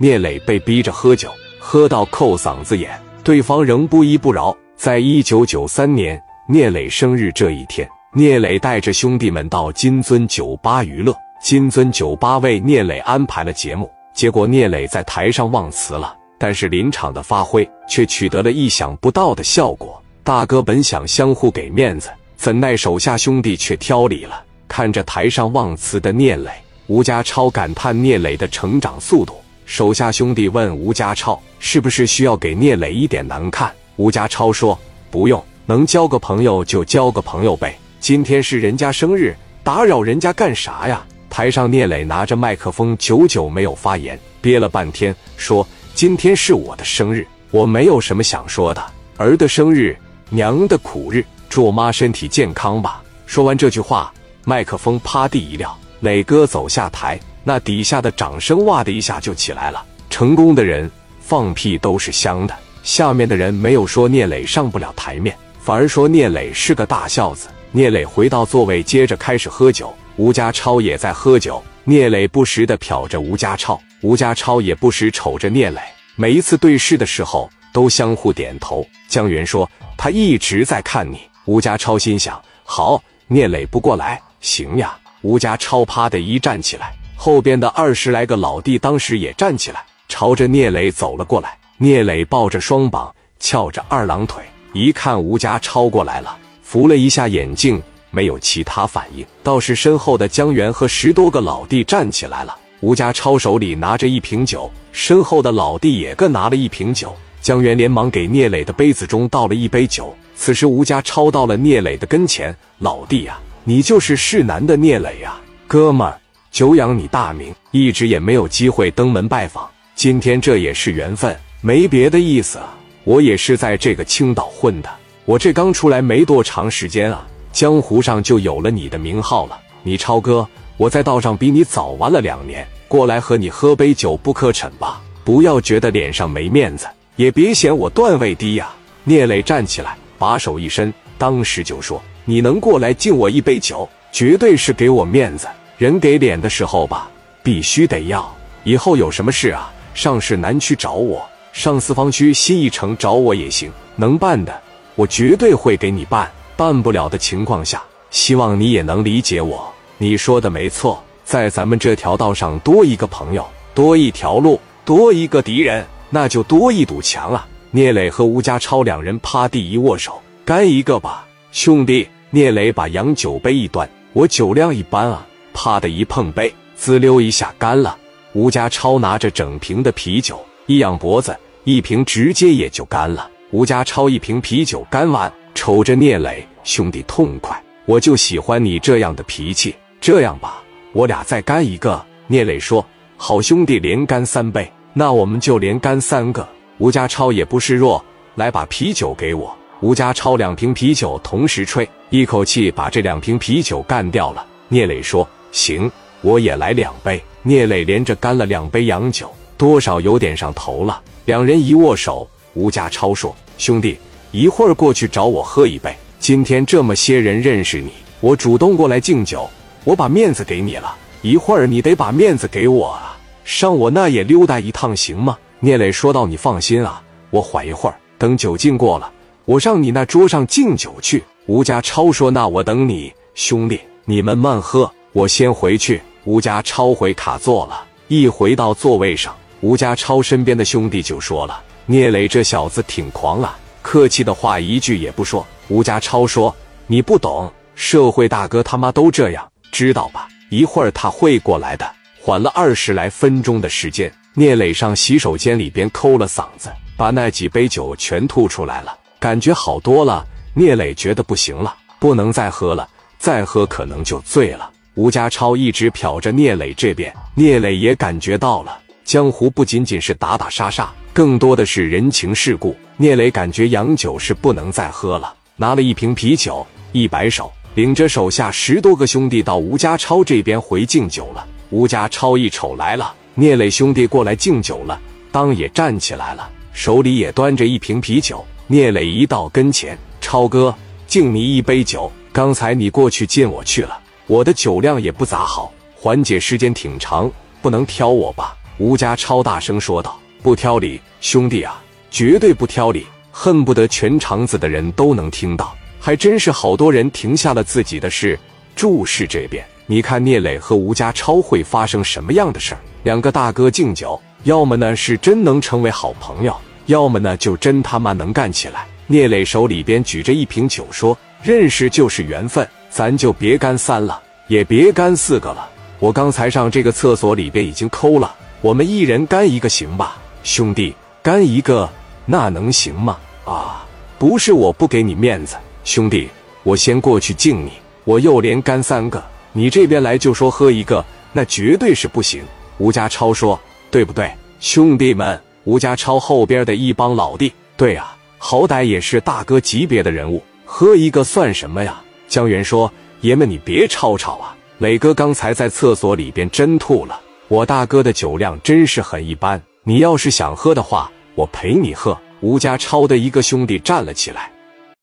聂磊被逼着喝酒，喝到扣嗓子眼，对方仍不依不饶。在一九九三年聂磊生日这一天，聂磊带着兄弟们到金尊酒吧娱乐。金尊酒吧为聂磊安排了节目，结果聂磊在台上忘词了，但是临场的发挥却取得了意想不到的效果。大哥本想相互给面子，怎奈手下兄弟却挑理了。看着台上忘词的聂磊，吴家超感叹聂磊的成长速度。手下兄弟问吴家超：“是不是需要给聂磊一点难看？”吴家超说：“不用，能交个朋友就交个朋友呗。今天是人家生日，打扰人家干啥呀？”台上聂磊拿着麦克风，久久没有发言，憋了半天，说：“今天是我的生日，我没有什么想说的。儿的生日，娘的苦日，祝妈身体健康吧。”说完这句话，麦克风趴地一撂，磊哥走下台。那底下的掌声哇的一下就起来了。成功的人放屁都是香的。下面的人没有说聂磊上不了台面，反而说聂磊是个大孝子。聂磊回到座位，接着开始喝酒。吴家超也在喝酒。聂磊不时的瞟着吴家超，吴家超也不时瞅着聂磊。每一次对视的时候，都相互点头。江源说：“他一直在看你。”吴家超心想：“好，聂磊不过来，行呀。”吴家超啪的一站起来。后边的二十来个老弟当时也站起来，朝着聂磊走了过来。聂磊抱着双膀，翘着二郎腿，一看吴家超过来了，扶了一下眼镜，没有其他反应。倒是身后的江源和十多个老弟站起来了。吴家超手里拿着一瓶酒，身后的老弟也各拿了一瓶酒。江源连忙给聂磊的杯子中倒了一杯酒。此时吴家超到了聂磊的跟前：“老弟呀，你就是世南的聂磊呀，哥们儿。”久仰你大名，一直也没有机会登门拜访。今天这也是缘分，没别的意思啊。我也是在这个青岛混的，我这刚出来没多长时间啊，江湖上就有了你的名号了。你超哥，我在道上比你早玩了两年，过来和你喝杯酒不可逞吧？不要觉得脸上没面子，也别嫌我段位低呀。聂磊站起来，把手一伸，当时就说：“你能过来敬我一杯酒，绝对是给我面子。”人给脸的时候吧，必须得要。以后有什么事啊，上市南区找我，上四方区新一城找我也行。能办的，我绝对会给你办。办不了的情况下，希望你也能理解我。你说的没错，在咱们这条道上多一个朋友，多一条路，多一个敌人，那就多一堵墙啊！聂磊和吴家超两人趴地一握手，干一个吧，兄弟！聂磊把洋酒杯一端，我酒量一般啊。啪的一碰杯，滋溜一下干了。吴家超拿着整瓶的啤酒，一仰脖子，一瓶直接也就干了。吴家超一瓶啤酒干完，瞅着聂磊兄弟痛快，我就喜欢你这样的脾气。这样吧，我俩再干一个。聂磊说：“好兄弟，连干三杯，那我们就连干三个。”吴家超也不示弱，来把啤酒给我。吴家超两瓶啤酒同时吹，一口气把这两瓶啤酒干掉了。聂磊说。行，我也来两杯。聂磊连着干了两杯洋酒，多少有点上头了。两人一握手，吴家超说：“兄弟，一会儿过去找我喝一杯。今天这么些人认识你，我主动过来敬酒，我把面子给你了。一会儿你得把面子给我啊，上我那也溜达一趟行吗？”聂磊说道：“你放心啊，我缓一会儿，等酒劲过了，我上你那桌上敬酒去。”吴家超说：“那我等你，兄弟，你们慢喝。”我先回去。吴家超回卡座了，一回到座位上，吴家超身边的兄弟就说了：“聂磊这小子挺狂啊，客气的话一句也不说。”吴家超说：“你不懂，社会大哥他妈都这样，知道吧？一会儿他会过来的。”缓了二十来分钟的时间，聂磊上洗手间里边抠了嗓子，把那几杯酒全吐出来了，感觉好多了。聂磊觉得不行了，不能再喝了，再喝可能就醉了。吴家超一直瞟着聂磊这边，聂磊也感觉到了，江湖不仅仅是打打杀杀，更多的是人情世故。聂磊感觉洋酒是不能再喝了，拿了一瓶啤酒，一摆手，领着手下十多个兄弟到吴家超这边回敬酒了。吴家超一瞅来了，聂磊兄弟过来敬酒了，当也站起来了，手里也端着一瓶啤酒。聂磊一到跟前，超哥敬你一杯酒，刚才你过去敬我去了。我的酒量也不咋好，缓解时间挺长，不能挑我吧？吴家超大声说道：“不挑理，兄弟啊，绝对不挑理！”恨不得全场子的人都能听到。还真是好多人停下了自己的事，注视这边。你看聂磊和吴家超会发生什么样的事儿？两个大哥敬酒，要么呢是真能成为好朋友，要么呢就真他妈能干起来。聂磊手里边举着一瓶酒，说：“认识就是缘分，咱就别干三了，也别干四个了。我刚才上这个厕所里边已经抠了，我们一人干一个行吧？兄弟，干一个那能行吗？啊，不是我不给你面子，兄弟，我先过去敬你，我又连干三个，你这边来就说喝一个，那绝对是不行。”吴家超说：“对不对，兄弟们？”吴家超后边的一帮老弟，对啊。好歹也是大哥级别的人物，喝一个算什么呀？江源说：“爷们，你别吵吵啊！磊哥刚才在厕所里边真吐了。我大哥的酒量真是很一般，你要是想喝的话，我陪你喝。”吴家超的一个兄弟站了起来。